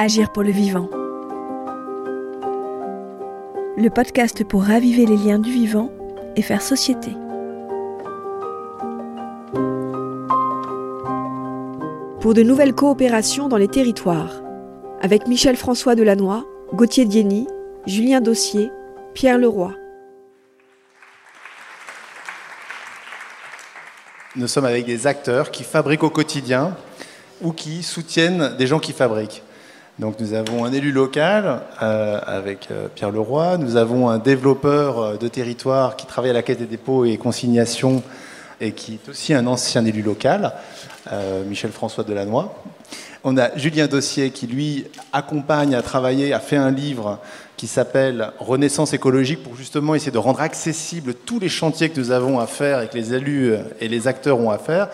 Agir pour le vivant. Le podcast pour raviver les liens du vivant et faire société. Pour de nouvelles coopérations dans les territoires, avec Michel François Delannoy, Gauthier Dieny, Julien Dossier, Pierre Leroy. Nous sommes avec des acteurs qui fabriquent au quotidien ou qui soutiennent des gens qui fabriquent. Donc nous avons un élu local euh, avec euh, Pierre Leroy, nous avons un développeur euh, de territoire qui travaille à la Caisse des dépôts et consignations et qui est aussi un ancien élu local, Michel François Delannoy. On a Julien Dossier qui lui accompagne à travailler, a fait un livre qui s'appelle Renaissance écologique pour justement essayer de rendre accessibles tous les chantiers que nous avons à faire et que les élus et les acteurs ont à faire.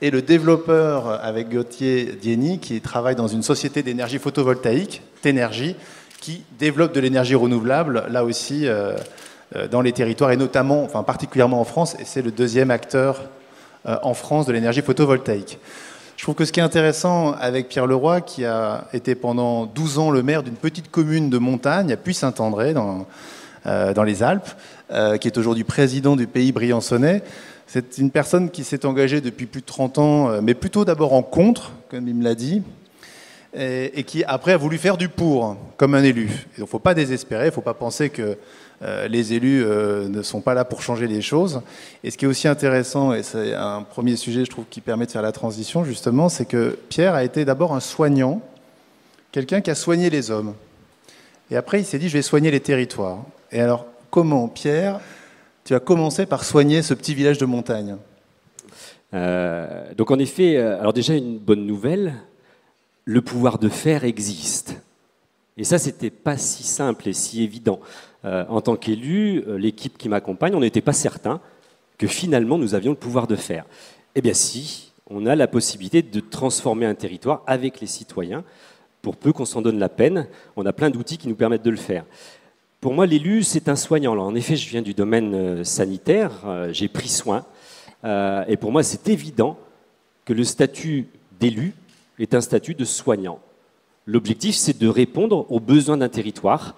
Et le développeur avec Gauthier Dieny qui travaille dans une société d'énergie photovoltaïque, Ténergie, qui développe de l'énergie renouvelable, là aussi, euh, euh, dans les territoires et notamment, enfin particulièrement en France, et c'est le deuxième acteur euh, en France de l'énergie photovoltaïque. Je trouve que ce qui est intéressant avec Pierre Leroy, qui a été pendant 12 ans le maire d'une petite commune de montagne, à Puy-Saint-André, dans, dans, les Alpes, qui est aujourd'hui président du pays briançonnais, c'est une personne qui s'est engagée depuis plus de 30 ans, euh, mais plutôt d'abord en contre, comme il me l'a dit, et, qui après a voulu faire du pour, comme un élu. Il ne faut pas désespérer, il ne faut pas penser que euh, les élus euh, ne sont pas là pour changer les choses. Et ce qui est aussi intéressant, et c'est un premier sujet, je trouve, qui permet de faire la transition, justement, c'est que Pierre a été d'abord un soignant, quelqu'un qui a soigné les hommes. Et après, il s'est dit, je vais soigner les territoires. Et alors, comment, Pierre, tu as commencé par soigner ce petit village de montagne euh, Donc, en effet, euh, alors déjà, une bonne nouvelle, le pouvoir de faire existe. Et ça, c'était pas si simple et si évident. Euh, en tant qu'élu, l'équipe qui m'accompagne, on n'était pas certain que finalement nous avions le pouvoir de faire. Eh bien si, on a la possibilité de transformer un territoire avec les citoyens, pour peu qu'on s'en donne la peine, on a plein d'outils qui nous permettent de le faire. Pour moi, l'élu, c'est un soignant. en effet, je viens du domaine euh, sanitaire, j'ai pris soin, et pour moi, c'est évident que le statut d'élu est un statut de soignant. L'objectif, c'est de répondre aux besoins d'un territoire,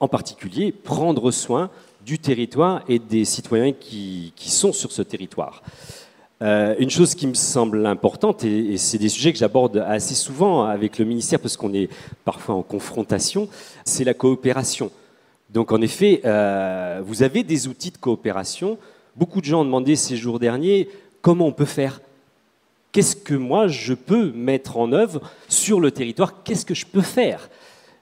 en particulier prendre soin du territoire et des citoyens qui, sont sur ce territoire. Euh, une chose qui me semble importante, et, c'est des sujets que j'aborde assez souvent avec le ministère parce qu'on est parfois en confrontation, c'est la coopération. Donc en effet, euh, vous avez des outils de coopération. Beaucoup de gens ont demandé ces jours derniers comment on peut faire? Qu'est-ce que moi je peux mettre en œuvre sur le territoire? Qu'est-ce que je peux faire?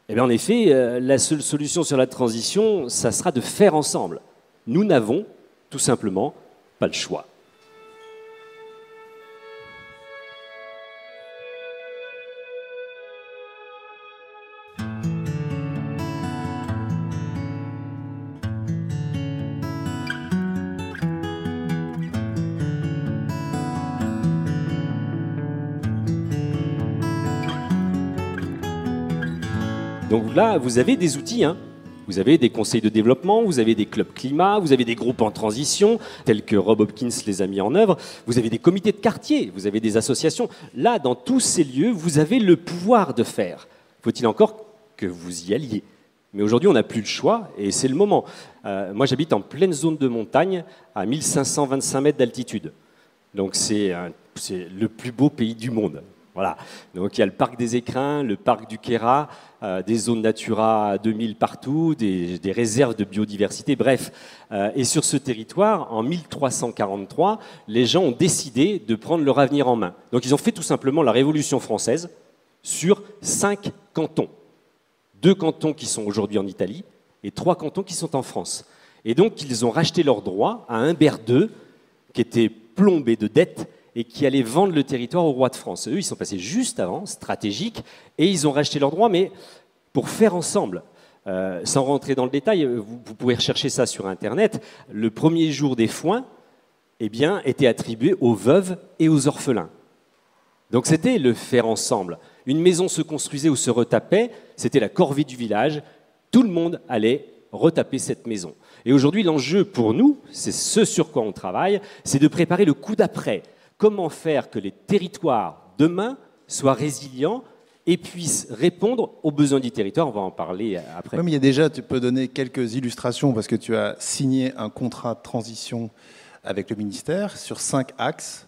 Eh bien, en effet, euh, la seule solution sur la transition, ça sera de faire ensemble. Nous n'avons tout simplement pas le choix. Là, vous avez des outils. Hein. Vous avez des conseils de développement, vous avez des clubs climat, vous avez des groupes en transition, tels que Rob Hopkins les a mis en œuvre, vous avez des comités de quartier, vous avez des associations. Là, dans tous ces lieux, vous avez le pouvoir de faire. Faut-il encore que vous y alliez? Mais aujourd'hui, on n'a plus le choix et c'est le moment. Euh, moi, j'habite en pleine zone de montagne, à 1525 mètres d'altitude. Donc, c'est le plus beau pays du monde. Voilà. Donc il y a le parc des écrins, le parc du Kéra, euh, des zones Natura 2000 partout, des, réserves de biodiversité, bref. Euh, et sur ce territoire, en 1343, les gens ont décidé de prendre leur avenir en main. Donc ils ont fait tout simplement la Révolution française sur cinq cantons. Deux cantons qui sont aujourd'hui en Italie et trois cantons qui sont en France. Et donc ils ont racheté leurs droits à Humbert II, qui était plombé de dettes et qui allaient vendre le territoire au roi de France. Eux, ils sont passés juste avant, stratégique, et ils ont racheté leurs droits, mais pour faire ensemble. Euh, sans rentrer dans le détail, vous, pouvez rechercher ça sur Internet. Le premier jour des foins eh bien, était attribué aux veuves et aux orphelins. Donc c'était le faire ensemble. Une maison se construisait ou se retapait, c'était la corvée du village. Tout le monde allait retaper cette maison. Et aujourd'hui, l'enjeu pour nous, c'est ce sur quoi on travaille, c'est de préparer le coup d'après, comment faire que les territoires demain soient résilients et puisse répondre aux besoins du territoire. On va en parler après. Oui, mais il y a déjà, tu peux donner quelques illustrations parce que tu as signé un contrat de transition avec le ministère sur cinq axes.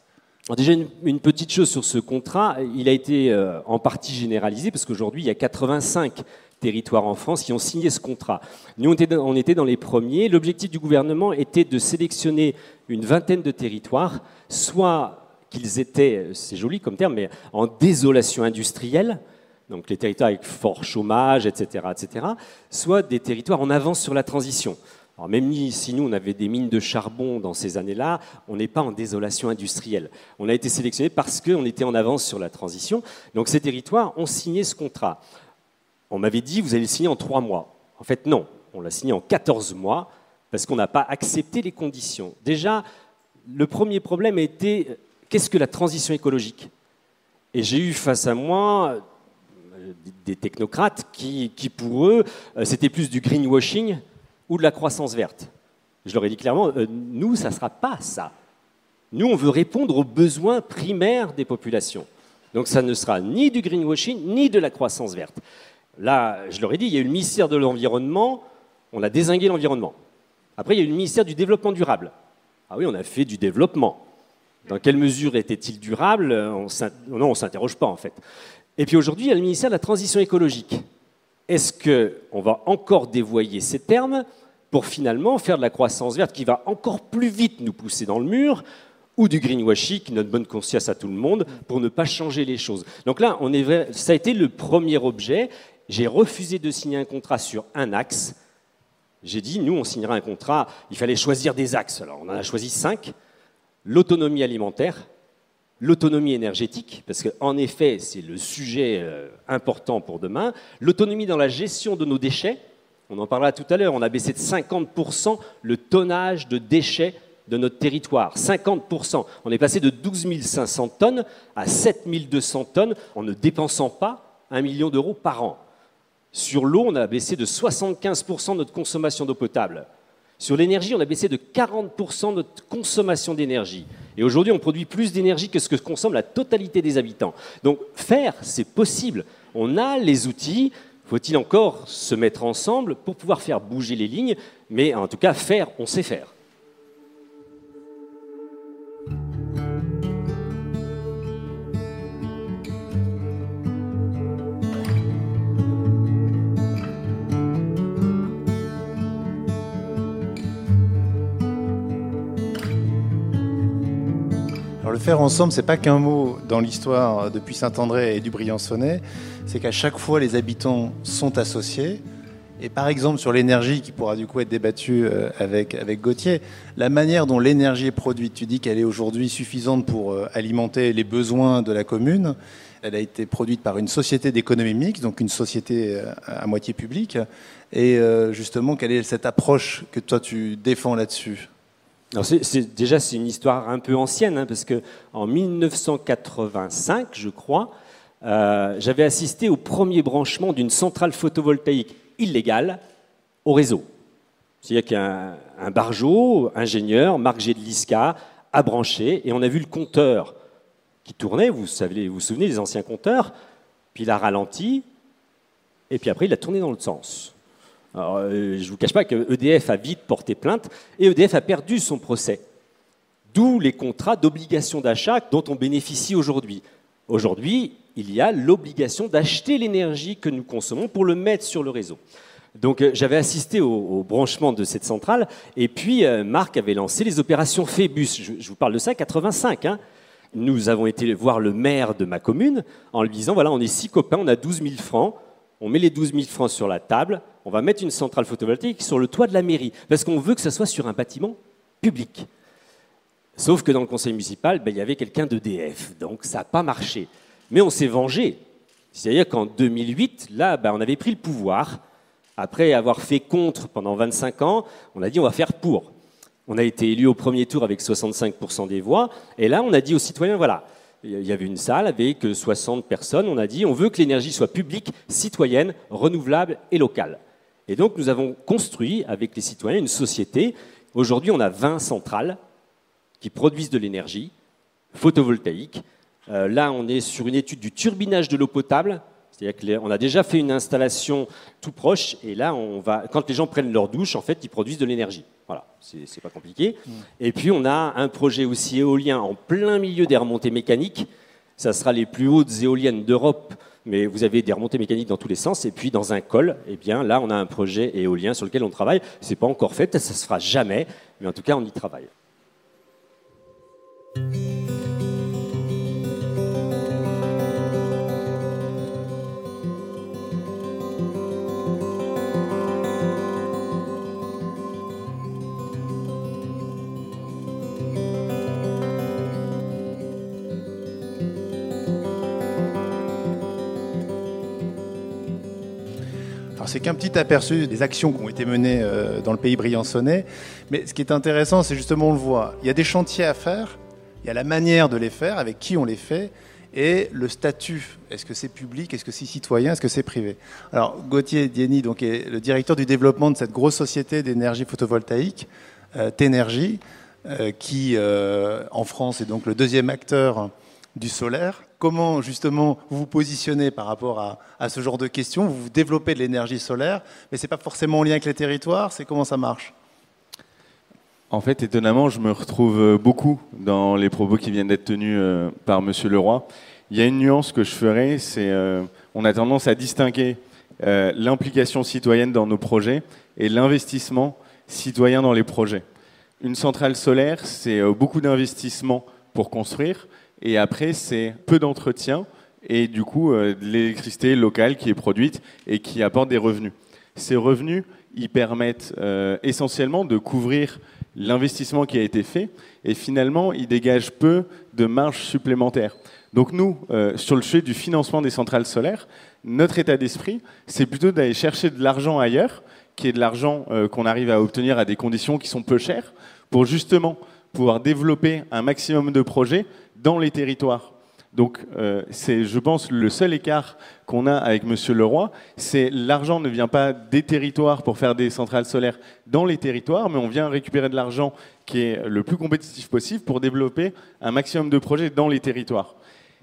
déjà, une, petite chose sur ce contrat, il a été euh, en partie généralisé parce qu'aujourd'hui, il y a 85 territoires en France qui ont signé ce contrat. Nous, on était, on était dans les premiers. L'objectif du gouvernement était de sélectionner une vingtaine de territoires, soit qu'ils étaient, c'est joli comme terme, mais en désolation industrielle, donc les territoires avec fort chômage, etc., etc., soit des territoires en avance sur la transition. Alors même si nous, on avait des mines de charbon dans ces années-là, on n'est pas en désolation industrielle. On a été sélectionné parce qu'on était en avance sur la transition. Donc ces territoires ont signé ce contrat. On m'avait dit, vous allez le signer en trois mois. En fait, non. On l'a signé en 14 mois parce qu'on n'a pas accepté les conditions. Déjà, le premier problème a été qu'est-ce que la transition écologique? Et j'ai eu face à moi euh, des technocrates qui, pour eux, euh, c'était plus du greenwashing ou de la croissance verte. Je leur ai dit clairement, euh, nous, ça ne sera pas ça. Nous, on veut répondre aux besoins primaires des populations. Donc ça ne sera ni du greenwashing, ni de la croissance verte. Là, je leur ai dit, il y a eu le ministère de l'Environnement, on a désingué l'environnement. Après, il y a eu le ministère du Développement durable. Ah oui, on a fait du développement. Dans quelle mesure était-il durable on Non, on ne s'interroge pas en fait. Et puis aujourd'hui, il y a le ministère de la Transition écologique. Est-ce qu'on va encore dévoyer ces termes pour finalement faire de la croissance verte qui va encore plus vite nous pousser dans le mur ou du greenwashing donne bonne conscience à tout le monde pour ne pas changer les choses? Donc là, ça a été le premier objet. J'ai refusé de signer un contrat sur un axe. J'ai dit, nous, on signera un contrat. Il fallait choisir des axes. Alors, on en a choisi cinq l'autonomie alimentaire, l'autonomie énergétique, parce qu'en effet, c'est le sujet euh, important pour demain, l'autonomie dans la gestion de nos déchets, on en parlera tout à l'heure, on a baissé de 50% le tonnage de déchets de notre territoire. 50%. On est passé de 12 500 tonnes à 7 200 tonnes en ne dépensant pas un million d'euros par an. Sur l'eau, on a baissé de 75% notre consommation d'eau potable. Sur l'énergie, on a baissé de 40% notre consommation d'énergie. Et aujourd'hui, on produit plus d'énergie que ce que consomme la totalité des habitants. Donc faire, c'est possible. On a les outils. Faut-il encore se mettre ensemble pour pouvoir faire bouger les lignes? Mais en tout cas, faire, on sait faire. Le faire ensemble, c'est pas qu'un mot dans l'histoire depuis Saint-André et du Briançonnais, c'est qu'à chaque fois les habitants sont associés. Et par exemple sur l'énergie qui pourra du coup être débattue euh, avec, avec Gauthier, la manière dont l'énergie est produite, tu dis qu'elle est aujourd'hui suffisante pour euh, alimenter les besoins de la commune. Elle a été produite par une société d'économie mixte, donc une société euh, à moitié publique. Et justement, quelle est cette approche que toi tu défends là-dessus? Déjà, c'est une histoire un peu ancienne, hein, parce qu'en 1985, je crois, euh, j'avais assisté au premier branchement d'une centrale photovoltaïque illégale au réseau. C'est-à-dire qu'un un ingénieur, Marc Gedliska, a branché, et on a vu le compteur qui tournait, vous, savez, vous vous souvenez des anciens compteurs, puis il a ralenti, et puis après il a tourné dans l'autre sens. Euh, je ne vous cache pas que EDF a vite porté plainte et EDF a perdu son procès. D'où les contrats d'obligation d'achat dont on bénéficie aujourd'hui. Aujourd'hui, il y a l'obligation d'acheter l'énergie que nous consommons pour le mettre sur le réseau. Donc euh, j'avais assisté au, branchement de cette centrale et puis euh, Marc avait lancé les opérations Phébus. Je, vous parle de ça, 85. Hein. Nous avons été voir le maire de ma commune en lui disant, voilà, on est six copains, on a 12 000 francs, on met les 12 000 francs sur la table, on va mettre une centrale photovoltaïque sur le toit de la mairie, parce qu'on veut que ça soit sur un bâtiment public. Sauf que dans le conseil municipal, ben, il y avait quelqu'un d'EDF, donc ça n'a pas marché. Mais on s'est vengé. C'est-à-dire qu'en 2008, là, ben, on avait pris le pouvoir. Après avoir fait contre pendant 25 ans, on a dit on va faire pour. On a été élu au premier tour avec 65% des voix. Et là, on a dit aux citoyens, voilà, il y avait une salle avec 60 personnes. On a dit on veut que l'énergie soit publique, citoyenne, renouvelable et locale. Et donc nous avons construit avec les citoyens une société. Aujourd'hui, on a 20 centrales qui produisent de l'énergie photovoltaïque. Euh, là, on est sur une étude du turbinage de l'eau potable C'est-à-dire qu'on a déjà fait une installation tout proche, et là, on va, quand les gens prennent leur douche, en fait, ils produisent de l'énergie. Voilà, c'est pas compliqué. Mm. Et puis, on a un projet aussi éolien en plein milieu des remontées mécaniques. Ça sera les plus hautes éoliennes d'Europe, mais vous avez des remontées mécaniques dans tous les sens. Et puis, dans un col, eh bien, là, on a un projet éolien sur lequel on travaille. C'est pas encore fait, ça se fera jamais, mais en tout cas, on y travaille. C'est qu'un petit aperçu des actions qui ont été menées euh, dans le pays briançonnais. Mais ce qui est intéressant, c'est justement, on le voit, il y a des chantiers à faire, il y a la manière de les faire, avec qui on les fait, et le statut. Est-ce que c'est public? Est-ce que c'est citoyen? Est-ce que c'est privé? Alors, Gauthier Dieny donc, est le directeur du développement de cette grosse société d'énergie photovoltaïque, euh, euh, qui, en France, est donc le deuxième acteur du solaire. Comment justement vous vous positionnez par rapport à, ce genre de questions Vous, développez de l'énergie solaire, mais ce n'est pas forcément en lien avec les territoires. C'est comment ça marche? En fait, étonnamment, je me retrouve beaucoup dans les propos qui viennent d'être tenus euh, par Monsieur Leroy. Il y a une nuance que je ferai, c'est euh, on a tendance à distinguer euh, l'implication citoyenne dans nos projets et l'investissement citoyen dans les projets. Une centrale solaire, c'est beaucoup d'investissement pour construire, et après, c'est peu d'entretien et du coup, euh, l'électricité locale qui est produite et qui apporte des revenus. Ces revenus, ils permettent euh, essentiellement de couvrir l'investissement qui a été fait et finalement, ils dégagent peu de marge supplémentaire. Donc nous, euh, sur le sujet du financement des centrales solaires, notre état d'esprit, c'est plutôt d'aller chercher de l'argent ailleurs, qui est de l'argent qu'on arrive à obtenir à des conditions qui sont peu chères, pour justement pouvoir développer un maximum de projets dans les territoires. Donc euh, c'est, je pense, le seul écart qu'on a avec Monsieur Leroy, c'est l'argent ne vient pas des territoires pour faire des centrales solaires dans les territoires, mais on vient récupérer de l'argent qui est le plus compétitif possible pour développer un maximum de projets dans les territoires.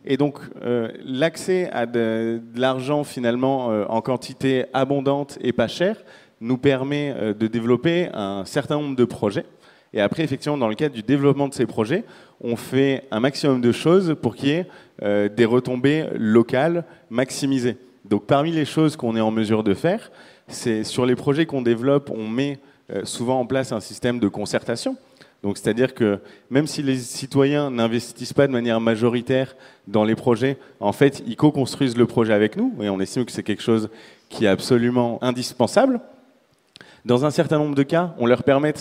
Et donc euh, l'accès à de, l'argent finalement euh, en quantité abondante et pas chère nous permet de développer un certain nombre de projets. Et après, effectivement, dans le cadre du développement de ces projets, on fait un maximum de choses pour qu'il y ait euh, des retombées locales maximisées. Donc parmi les choses qu'on est en mesure de faire, c'est sur les projets qu'on développe, on met euh, souvent en place un système de concertation. Donc c'est-à-dire que même si les citoyens n'investissent pas de manière majoritaire dans les projets, en fait, ils co-construisent le projet avec nous et on estime que c'est quelque chose qui est absolument indispensable. Dans un certain nombre de cas, on leur permet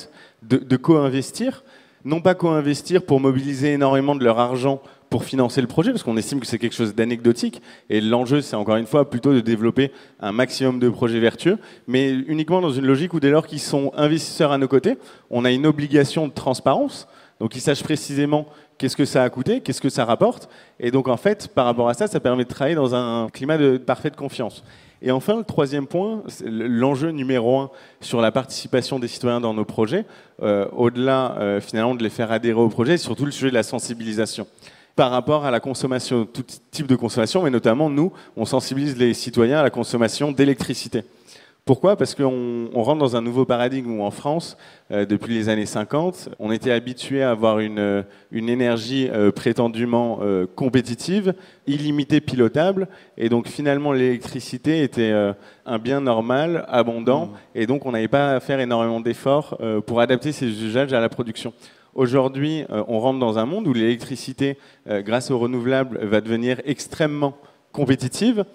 de, co-investir, non pas co-investir pour mobiliser énormément de leur argent pour financer le projet, parce qu'on estime que c'est quelque chose d'anecdotique, et l'enjeu, c'est encore une fois plutôt de développer un maximum de projets vertueux, mais uniquement dans une logique où dès lors qu'ils sont investisseurs à nos côtés, on a une obligation de transparence, donc ils sachent précisément qu'est-ce que ça a coûté, qu'est-ce que ça rapporte, et donc en fait, par rapport à ça, ça permet de travailler dans un climat de parfaite confiance. Et enfin, le troisième point, l'enjeu numéro un sur la participation des citoyens dans nos projets, euh, au-delà euh, finalement de les faire adhérer au projet, c'est surtout le sujet de la sensibilisation par rapport à la consommation, tout type de consommation, mais notamment nous, on sensibilise les citoyens à la consommation d'électricité. Pourquoi? Parce qu'on rentre dans un nouveau paradigme où en France, euh, depuis les années 50, on était habitué à avoir une, euh, une énergie euh, prétendument compétitive, illimitée, pilotable, et donc finalement l'électricité était un bien normal, abondant, mmh. et donc on n'avait pas à faire énormément d'efforts pour adapter ces usages à la production. Aujourd'hui, on rentre dans un monde où l'électricité, grâce aux renouvelables, va devenir extrêmement compétitive.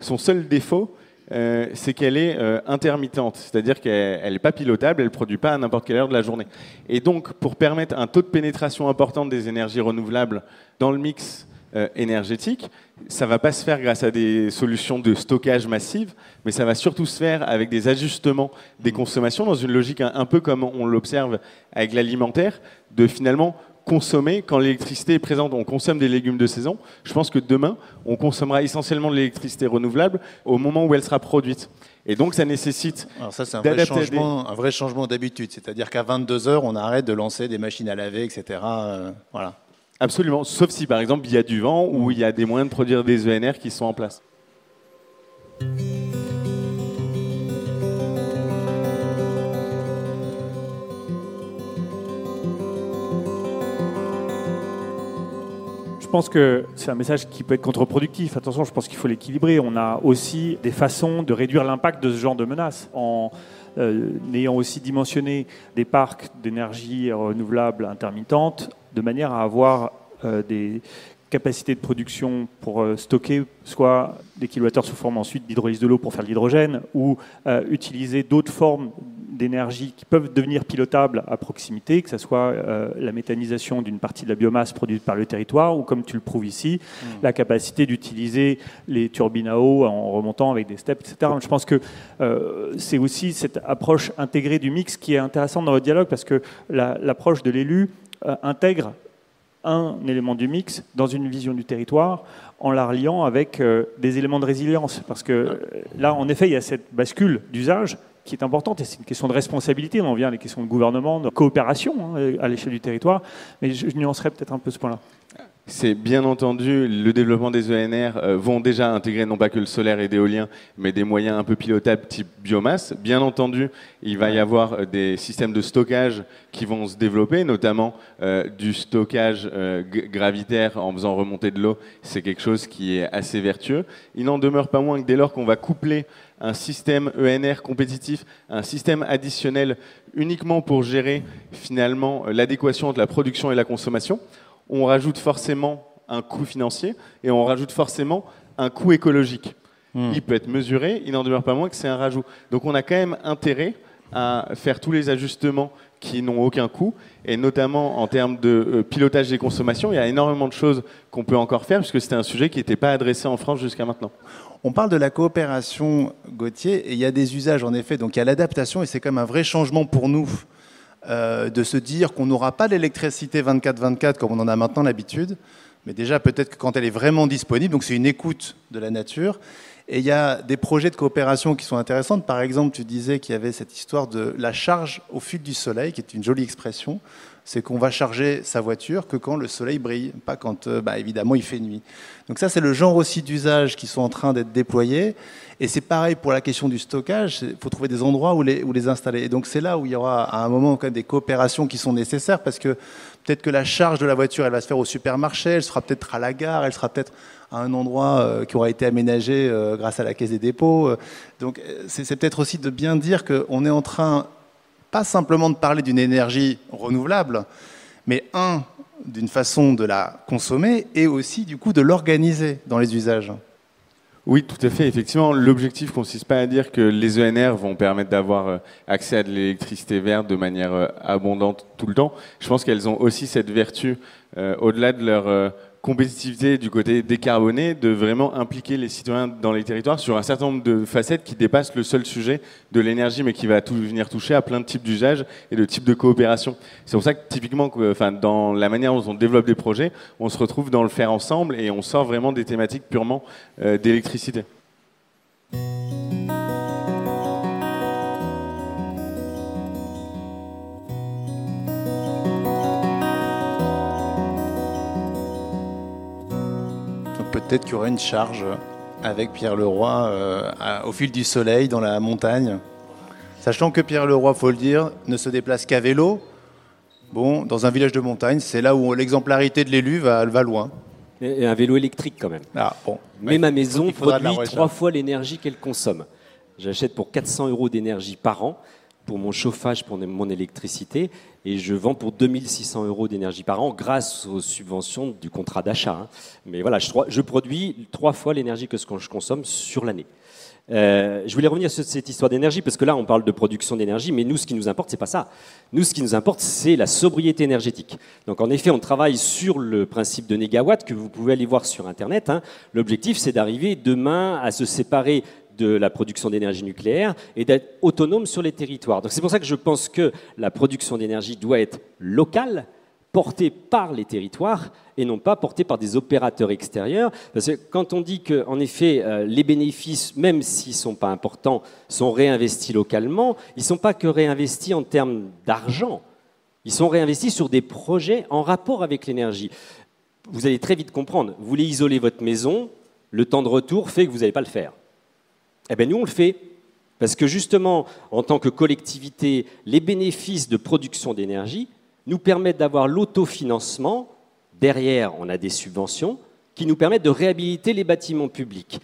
Son seul défaut, euh, c'est qu'elle est euh, intermittente, c'est-à-dire qu'elle n'est pas pilotable, elle ne produit pas à n'importe quelle heure de la journée. Et donc, pour permettre un taux de pénétration important des énergies renouvelables dans le mix euh, énergétique, ça ne va pas se faire grâce à des solutions de stockage massive, mais ça va surtout se faire avec des ajustements des consommations dans une logique un peu comme on l'observe avec l'alimentaire, de finalement consommer quand l'électricité est présente. On consomme des légumes de saison. Je pense que demain, on consommera essentiellement de l'électricité renouvelable au moment où elle sera produite. Et donc, ça nécessite. Alors, ça, c'est un, vrai changement, un vrai changement d'habitude. C'est-à-dire qu'à 22 heures, on arrête de lancer des machines à laver, etc. Euh, voilà. Absolument. Sauf si, par exemple, il y a du vent ou il y a des moyens de produire des ENR qui sont en place. Pense que c'est un message qui peut être contre-productif. Attention, je pense qu'il faut l'équilibrer. On a aussi des façons de réduire l'impact de ce genre de menaces en euh, ayant aussi dimensionné des parcs d'énergie renouvelable intermittente de manière à avoir euh, des capacités de production pour euh, stocker soit des kilowattheures sous forme ensuite d'hydrolyse de l'eau pour faire de l'hydrogène ou utiliser d'autres formes d'énergie qui peuvent devenir pilotables à proximité, que ce soit euh, la méthanisation d'une partie de la biomasse produite par le territoire, ou comme tu le prouves ici, mmh. la capacité d'utiliser les turbines à eau en remontant avec des steps, etc. Je pense que euh, c'est aussi cette approche intégrée du mix qui est intéressante dans votre dialogue, parce que l'approche de l'élu euh, intègre un élément du mix dans une vision du territoire en la reliant avec des éléments de résilience. Parce que là, en effet, il y a cette bascule d'usage qui est importante, et c'est une question de responsabilité, on en vient à des questions de gouvernement, de coopération hein, à l'échelle du territoire, mais je, je nuancerais peut-être un peu ce point-là. C'est bien entendu, le développement des ENR euh, vont déjà intégrer non pas que le solaire et l'éolien, mais des moyens un peu pilotables type biomasse. Bien entendu, il va y avoir euh, des systèmes de stockage qui vont se développer, notamment euh, du stockage gravitaire en faisant remonter de l'eau. C'est quelque chose qui est assez vertueux. Il n'en demeure pas moins que dès lors qu'on va coupler un système ENR compétitif, un système additionnel uniquement pour gérer finalement l'adéquation entre la production et la consommation, on rajoute forcément un coût financier et on rajoute forcément un coût écologique. Hmm. Il peut être mesuré, il n'en demeure pas moins que c'est un rajout. Donc on a quand même intérêt à faire tous les ajustements qui n'ont aucun coût, et notamment en termes de euh, pilotage des consommations, il y a énormément de choses qu'on peut encore faire, puisque c'était un sujet qui n'était pas adressé en France jusqu'à maintenant. On parle de la coopération, Gauthier, et il y a des usages en effet, donc il y a l'adaptation, et c'est même un vrai changement pour nous euh, de se dire qu'on n'aura pas l'électricité 24-24 comme on en a maintenant l'habitude, mais déjà peut-être que quand elle est vraiment disponible, donc c'est une écoute de la nature. Et il y a des projets de coopération qui sont intéressants. Par exemple, tu disais qu'il y avait cette histoire de la charge au fil du soleil, qui est une jolie expression. C'est qu'on va charger sa voiture que quand le soleil brille, pas quand, euh, bah, évidemment, il fait nuit. Donc ça, c'est le genre aussi d'usages qui sont en train d'être déployés. Et c'est pareil pour la question du stockage, il faut trouver des endroits où les, installer. Et donc c'est là où il y aura à un moment des coopérations qui sont nécessaires parce que peut-être que la charge de la voiture, elle va se faire au supermarché, elle sera peut-être à la gare, elle sera peut-être à un endroit euh, qui aura été aménagé euh, grâce à la caisse des dépôts. Donc c'est peut-être aussi de bien dire qu'on est en train, pas simplement de parler d'une énergie renouvelable, mais un, d'une façon de la consommer et aussi du coup de l'organiser dans les usages. Oui, tout à fait. Effectivement, l'objectif consiste pas à dire que les ENR vont permettre d'avoir euh, accès à de l'électricité verte de manière euh, abondante tout le temps. Je pense qu'elles ont aussi cette vertu, euh, au-delà de leur compétitivité du côté décarboné, de vraiment impliquer les citoyens dans les territoires sur un certain nombre de facettes qui dépassent le seul sujet de l'énergie, mais qui va tout, venir toucher à plein de types d'usages et de types de coopération. C'est pour ça que typiquement, enfin, dans la manière dont on développe des projets, on se retrouve dans le faire ensemble et on sort vraiment des thématiques purement euh, d'électricité. Peut-être qu'il y aura une charge avec Pierre Leroy euh, au fil du soleil dans la montagne. Sachant que Pierre Leroy, faut le dire, ne se déplace qu'à vélo. Bon, dans un village de montagne, c'est là où l'exemplarité de l'élu va, va loin. Et un vélo électrique quand même. Ah, bon. Mais ma maison produit trois fois l'énergie qu'elle consomme. J'achète pour 400 euros d'énergie par an pour mon chauffage, pour mon électricité, et je vends pour 2600 euros d'énergie par an grâce aux subventions du contrat d'achat. Hein. Mais voilà, je, produis trois fois l'énergie que ce que je consomme sur l'année. Euh, je voulais revenir sur cette histoire d'énergie parce que là, on parle de production d'énergie, mais nous, ce qui nous importe, c'est pas ça. Nous, ce qui nous importe, c'est la sobriété énergétique. Donc, en effet, on travaille sur le principe de négawatt que vous pouvez aller voir sur Internet. Hein. L'objectif, c'est d'arriver demain à se séparer de la production d'énergie nucléaire et d'être autonome sur les territoires. Donc c'est pour ça que je pense que la production d'énergie doit être locale, portée par les territoires et non pas portée par des opérateurs extérieurs. Parce que quand on dit que, en effet, euh, les bénéfices, même s'ils ne sont pas importants, sont réinvestis localement, ils ne sont pas que réinvestis en termes d'argent. Ils sont réinvestis sur des projets en rapport avec l'énergie. Vous allez très vite comprendre. Vous voulez isoler votre maison, le temps de retour fait que vous n'allez pas le faire. Eh bien, nous, on le fait. Parce que justement, en tant que collectivité, les bénéfices de production d'énergie nous permettent d'avoir l'autofinancement Derrière, on a des subventions qui nous permettent de réhabiliter les bâtiments publics.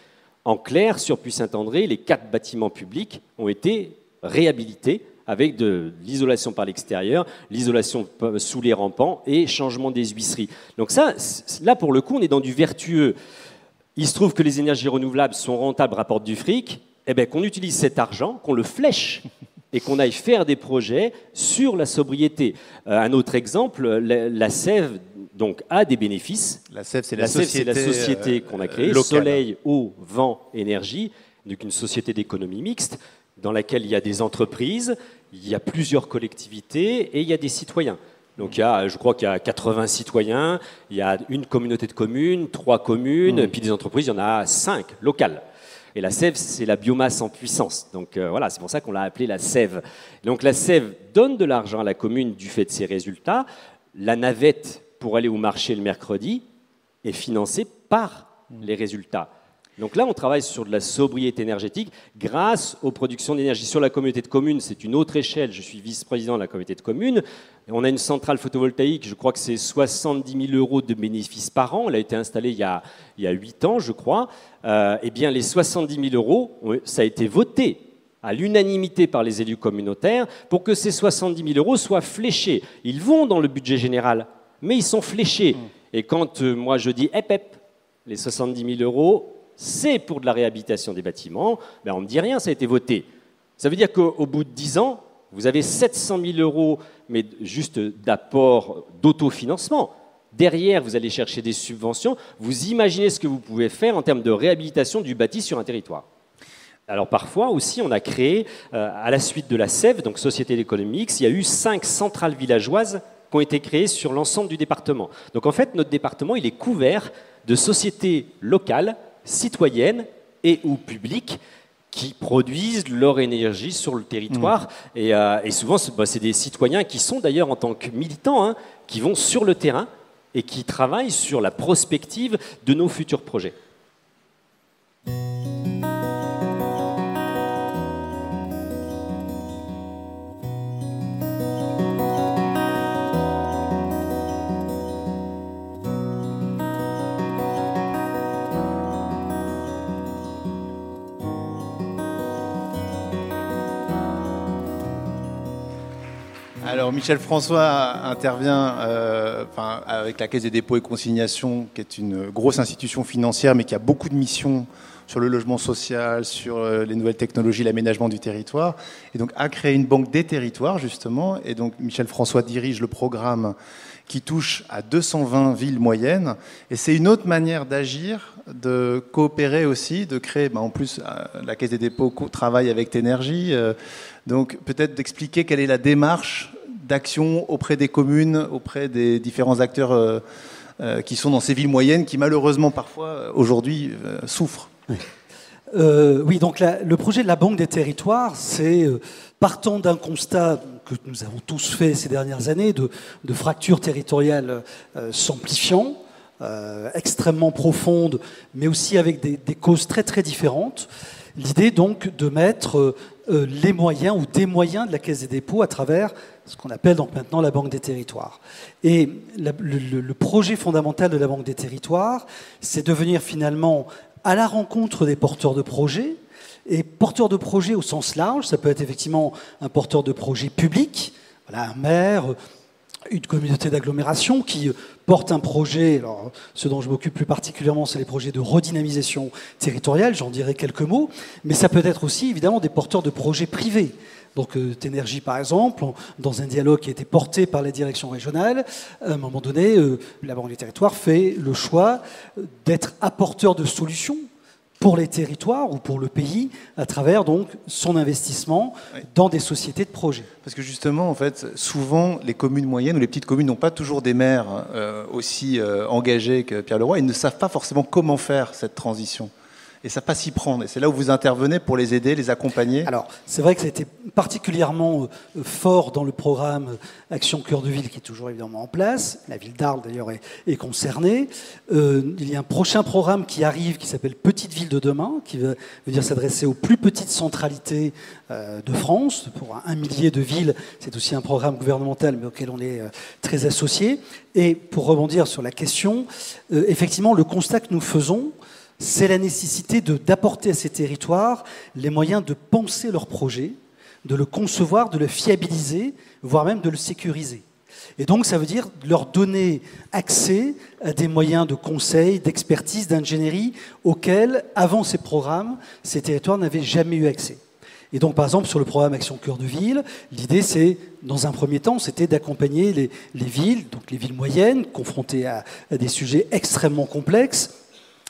En clair, sur Puy-Saint-André, les quatre bâtiments publics ont été réhabilités avec de l'isolation par l'extérieur, l'isolation sous les rampants et changement des huisseries. Donc ça, là pour le coup, on est dans du vertueux. Il se trouve que les énergies renouvelables sont rentables, rapportent du fric, eh bien qu'on utilise cet argent, qu'on le flèche et qu'on aille faire des projets sur la sobriété. Euh, un autre exemple, la, Sève donc, a des bénéfices. La Sève, c'est la, société, la société qu'on a euh, créée, Soleil, eau, vent, énergie, donc une société d'économie mixte dans laquelle il y a des entreprises, il y a plusieurs collectivités et il y a des citoyens. Donc il y a, je crois qu'il y a 80 citoyens, il y a une communauté de communes, trois communes, mmh. puis des entreprises, il y en a cinq locales. Et la sève, c'est la biomasse en puissance. Donc euh, voilà, c'est pour ça qu'on l'a appelée la sève. Donc la sève donne de l'argent à la commune du fait de ses résultats. La navette pour aller au marché le mercredi est financée par les résultats. Donc là, on travaille sur de la sobriété énergétique grâce aux productions d'énergie. Sur la communauté de communes, c'est une autre échelle. Je suis vice-président de la communauté de communes. On a une centrale photovoltaïque, je crois que c'est 70 000 euros de bénéfices par an. Elle a été installée il y a, il y a 8 ans, je crois. Euh, eh bien, les 70 000 euros, ça a été voté à l'unanimité par les élus communautaires pour que ces 70 000 euros soient fléchés. Ils vont dans le budget général, mais ils sont fléchés. Mmh. Et quand euh, moi je dis, hep, hep, les 70 000 euros, c'est pour de la réhabilitation des bâtiments, ben on ne me dit rien, ça a été voté. Ça veut dire qu'au bout de 10 ans, vous avez 700 000 euros, mais juste d'apport d'autofinancement. Derrière, vous allez chercher des subventions. Vous imaginez ce que vous pouvez faire en termes de réhabilitation du bâti sur un territoire. Alors parfois aussi, on a créé, euh, à la suite de la SEV, donc Société d'économie il y a eu cinq centrales villageoises qui ont été créées sur l'ensemble du département. Donc en fait, notre département, il est couvert de sociétés locales citoyennes et ou publiques qui produisent leur énergie sur le territoire. Mmh. Euh, et, souvent, bah, c'est des citoyens qui sont d'ailleurs en tant que militants, hein, qui vont sur le terrain et qui travaillent sur la prospective de nos futurs projets. Alors Michel François intervient euh, avec la Caisse des dépôts et consignations, qui est une grosse institution financière, mais qui a beaucoup de missions sur le logement social, sur euh, les nouvelles technologies, l'aménagement du territoire, et donc a créé une banque des territoires justement. Et donc Michel François dirige le programme qui touche à 220 villes moyennes. Et c'est une autre manière d'agir, de coopérer aussi, de créer. Bah, en plus, euh, la Caisse des dépôts travaille avec Ténergie. donc peut-être d'expliquer quelle est la démarche d'action auprès des communes, auprès des différents acteurs euh, euh, qui sont dans ces villes moyennes, qui malheureusement parfois euh, aujourd'hui souffrent. Oui. donc le projet de la Banque des territoires, c'est partant d'un constat que nous avons tous fait ces dernières années de, de fractures territoriales s'amplifiant, extrêmement profondes, mais aussi avec des, causes très très différentes. L'idée donc de mettre les moyens ou des moyens de la Caisse des dépôts à travers ce qu'on appelle donc maintenant la Banque des territoires. Et le, projet fondamental de la Banque des territoires, c'est de venir finalement à la rencontre des porteurs de projets. Et porteurs de projets au sens large, ça peut être effectivement un porteur de projet public, voilà, un maire, une communauté d'agglomération qui porte un projet, ce dont je m'occupe plus particulièrement, c'est les projets de redynamisation territoriale, j'en dirai quelques mots, mais ça peut être aussi évidemment des porteurs de projets privés. Donc euh, Ténergie, par exemple, dans un dialogue qui a été porté par les directions régionales, à un moment donné, euh, la Banque du Territoire fait le choix d'être apporteur de solutions pour les territoires ou pour le pays à travers donc son investissement dans des sociétés de projet. Parce que justement, en fait, souvent les communes moyennes ou les petites communes n'ont pas toujours des maires euh, aussi engagés que Pierre Leroy. Ils ne savent pas forcément comment faire cette transition. Et ça pas s'y prendre. Et c'est là où vous intervenez pour les aider, les accompagner. Alors, c'est vrai que été particulièrement euh, fort dans le programme Action Cœur de Ville qui est toujours évidemment en place. La ville d'Arles d'ailleurs est, concernée. Euh, il y a un prochain programme qui arrive qui s'appelle Petite Ville de demain, qui veut, dire s'adresser aux plus petites centralités euh, de France. Pour un, millier de villes, c'est aussi un programme gouvernemental mais auquel on est très associé. Et pour rebondir sur la question, effectivement, le constat que nous faisons, c'est la nécessité d'apporter à ces territoires les moyens de penser leur projet, de le concevoir, de le fiabiliser, voire même de le sécuriser. Et donc, ça veut dire leur donner accès à des moyens de conseil, d'expertise, d'ingénierie auxquels, avant ces programmes, ces territoires n'avaient jamais eu accès. Et donc, par exemple, sur le programme Action Cœur de Ville, l'idée, c'est, dans un premier temps, c'était d'accompagner les, villes, donc les villes moyennes, confrontées à des sujets extrêmement complexes,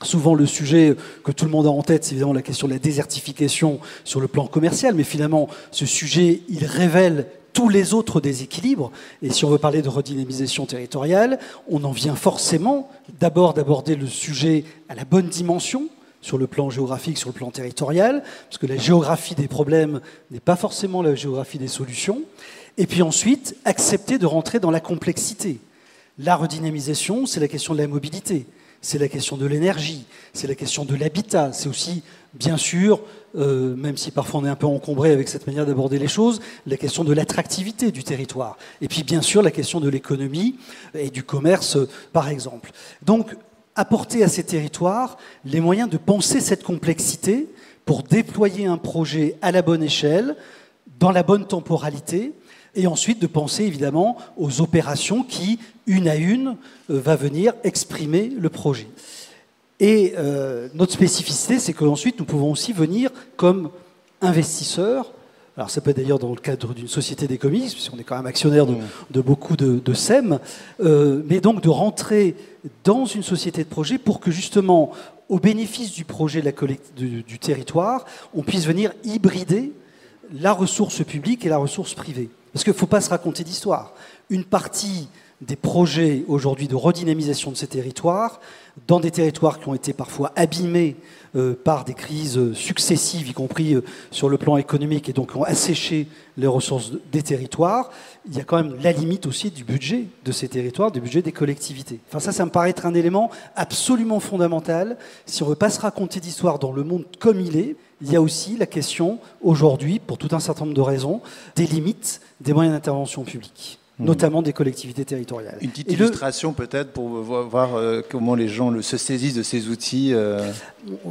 Souvent, le sujet que tout le monde a en tête, c'est évidemment la question de la désertification sur le plan commercial, mais finalement, ce sujet, il révèle tous les autres déséquilibres. Et si on veut parler de redynamisation territoriale, on en vient forcément d'abord d'aborder le sujet à la bonne dimension, sur le plan géographique, sur le plan territorial, parce que la géographie des problèmes n'est pas forcément la géographie des solutions. Et puis ensuite, accepter de rentrer dans la complexité. La redynamisation, c'est la question de la mobilité c'est la question de l'énergie, c'est la question de l'habitat, c'est aussi, bien sûr, euh, même si parfois on est un peu encombré avec cette manière d'aborder les choses, la question de l'attractivité du territoire. Et puis, bien sûr, la question de l'économie et du commerce, par exemple. Donc, apporter à ces territoires les moyens de penser cette complexité pour déployer un projet à la bonne échelle, dans la bonne temporalité, et ensuite de penser évidemment aux opérations qui, une à une, euh, va venir exprimer le projet. Et euh, notre spécificité, c'est qu'ensuite nous pouvons aussi venir comme investisseurs. Alors ça peut être d'ailleurs dans le cadre d'une société d'économie, puisqu'on est quand même actionnaire de, mmh. beaucoup de, SEM, euh, mais donc de rentrer dans une société de projet pour que justement, au bénéfice du projet du territoire, on puisse venir hybrider la ressource publique et la ressource privée. Parce qu'il ne faut pas se raconter d'histoire. Une partie des projets aujourd'hui de redynamisation de ces territoires, dans des territoires qui ont été parfois abîmés euh, par des crises successives, y compris euh, sur le plan économique, et donc ont asséché les ressources des territoires, il y a quand même la limite aussi du budget de ces territoires, du budget des collectivités. Enfin ça, ça me paraît être un élément absolument fondamental. Si on ne veut pas se raconter d'histoire dans le monde comme il est, il y a aussi la question, aujourd'hui, pour tout un certain nombre de raisons, des limites des moyens d'intervention publique hmm. notamment des collectivités territoriales. Une petite illustration peut-être pour voir euh, comment les gens se saisissent de ces outils. Euh.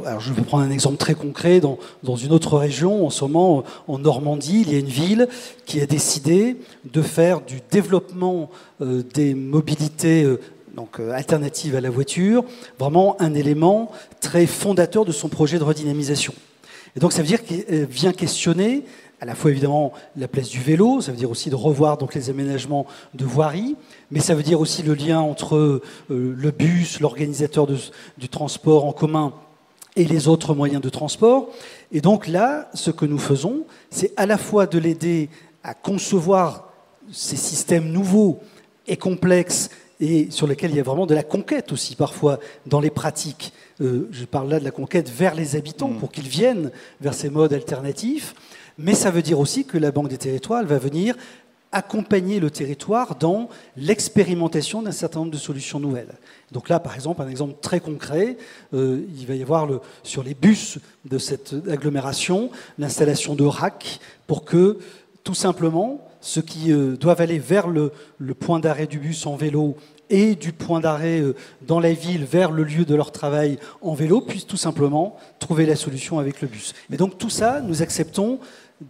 Alors je vais prendre un exemple très concret. Dans, dans, une autre région, en ce moment, en Normandie, il y a une ville qui a décidé de faire du développement euh, des mobilités donc alternatives à la voiture, vraiment un élément très fondateur de son projet de redynamisation. Et donc ça veut dire qu'il vient questionner à la fois évidemment la place du vélo, ça veut dire aussi de revoir donc les aménagements de voirie, mais ça veut dire aussi le lien entre euh, le bus, l'organisateur du transport en commun et les autres moyens de transport. Et donc là, ce que nous faisons, c'est à la fois de l'aider à concevoir ces systèmes nouveaux et complexes et sur lesquels il y a vraiment de la conquête aussi parfois dans les pratiques. Euh, je parle là de la conquête vers les habitants mm. pour qu'ils viennent vers ces modes alternatifs. Mais ça veut dire aussi que la Banque des territoires va venir accompagner le territoire dans l'expérimentation d'un certain nombre de solutions nouvelles. Donc là, par exemple, un exemple très concret, euh, il va y avoir sur les bus de cette agglomération l'installation de racks pour que, tout simplement, ceux qui euh, doivent aller vers le, point d'arrêt du bus en vélo et du point d'arrêt euh, dans la ville vers le lieu de leur travail en vélo puissent tout simplement trouver la solution avec le bus. Mais donc tout ça, nous acceptons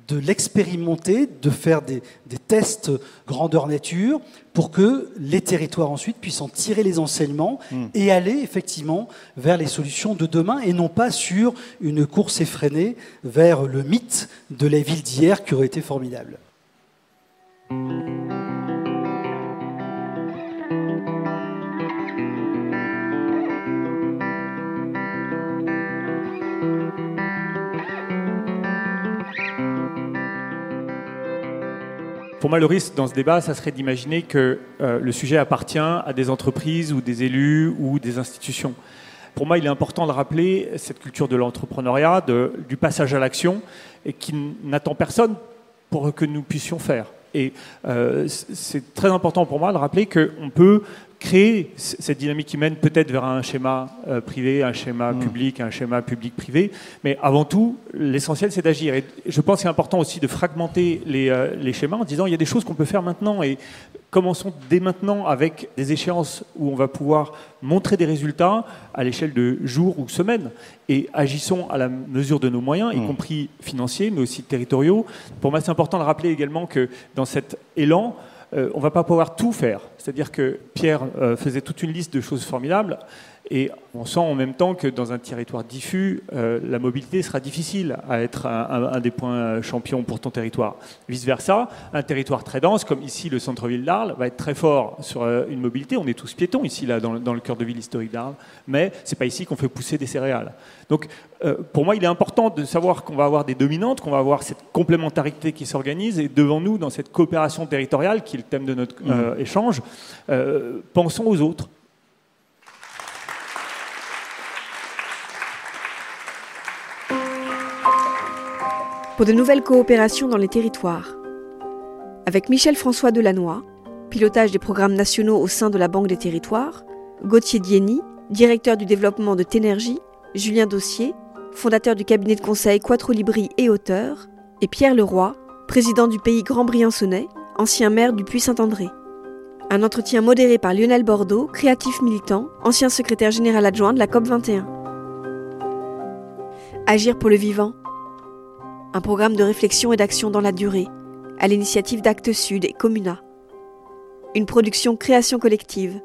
de l'expérimenter, de faire des, tests grandeur nature pour que les territoires ensuite puissent en tirer les enseignements hmm. et aller effectivement vers les solutions de demain et non pas sur une course effrénée vers le mythe de la ville d'hier qui aurait été formidable. Pour moi, le risque dans ce débat, ça serait d'imaginer que euh, le sujet appartient à des entreprises ou des élus ou des institutions. pour moi, il est important de rappeler cette culture de l'entrepreneuriat, du passage à l'action, et qui n'attend personne pour que nous puissions faire. Et euh, c'est très important pour moi de rappeler qu'on peut créer cette dynamique qui mène peut-être vers un schéma euh, privé, un schéma mm. public, un schéma public-privé. Mais avant tout, l'essentiel, c'est d'agir. Et je pense que c'est important aussi de fragmenter les, euh, les, schémas en disant il y a des choses qu'on peut faire maintenant et commençons dès maintenant avec des échéances où on va pouvoir montrer des résultats à l'échelle de jours ou semaines et agissons à la mesure de nos moyens, y mm. compris financiers, mais aussi territoriaux. Pour moi, c'est important de rappeler également que dans cet élan, on ne va pas pouvoir tout faire. C'est-à-dire que Pierre euh, faisait toute une liste de choses formidables. Et on sent en même temps que dans un territoire diffus, euh, la mobilité sera difficile à être un, des points champions pour ton territoire. Vice-versa, un territoire très dense, comme ici le centre-ville d'Arles, va être très fort sur une mobilité. On est tous piétons ici, là, dans, le cœur de ville historique d'Arles, mais ce n'est pas ici qu'on fait pousser des céréales. Donc, pour moi, il est important de savoir qu'on va avoir des dominantes, qu'on va avoir cette complémentarité qui s'organise, et devant nous, dans cette coopération territoriale, qui est le thème de notre mmh. échange, euh, pensons aux autres. Pour de nouvelles coopérations dans les territoires. Avec Michel François Delannoy, pilotage des programmes nationaux au sein de la Banque des territoires, Gauthier Dieny, directeur du développement de Ténergie, Julien Dossier, fondateur du cabinet de conseil Quattro Libri et auteur, et Pierre Leroy, président du pays Grand-Briançonnais, ancien maire du Puy-Saint-André. Un entretien modéré par Lionel Bordeaux, créatif militant, ancien secrétaire général adjoint de la COP21. Agir pour le vivant. Un programme de réflexion et d'action dans la durée, à l'initiative d'Actes Sud et Comuna. Une production création collective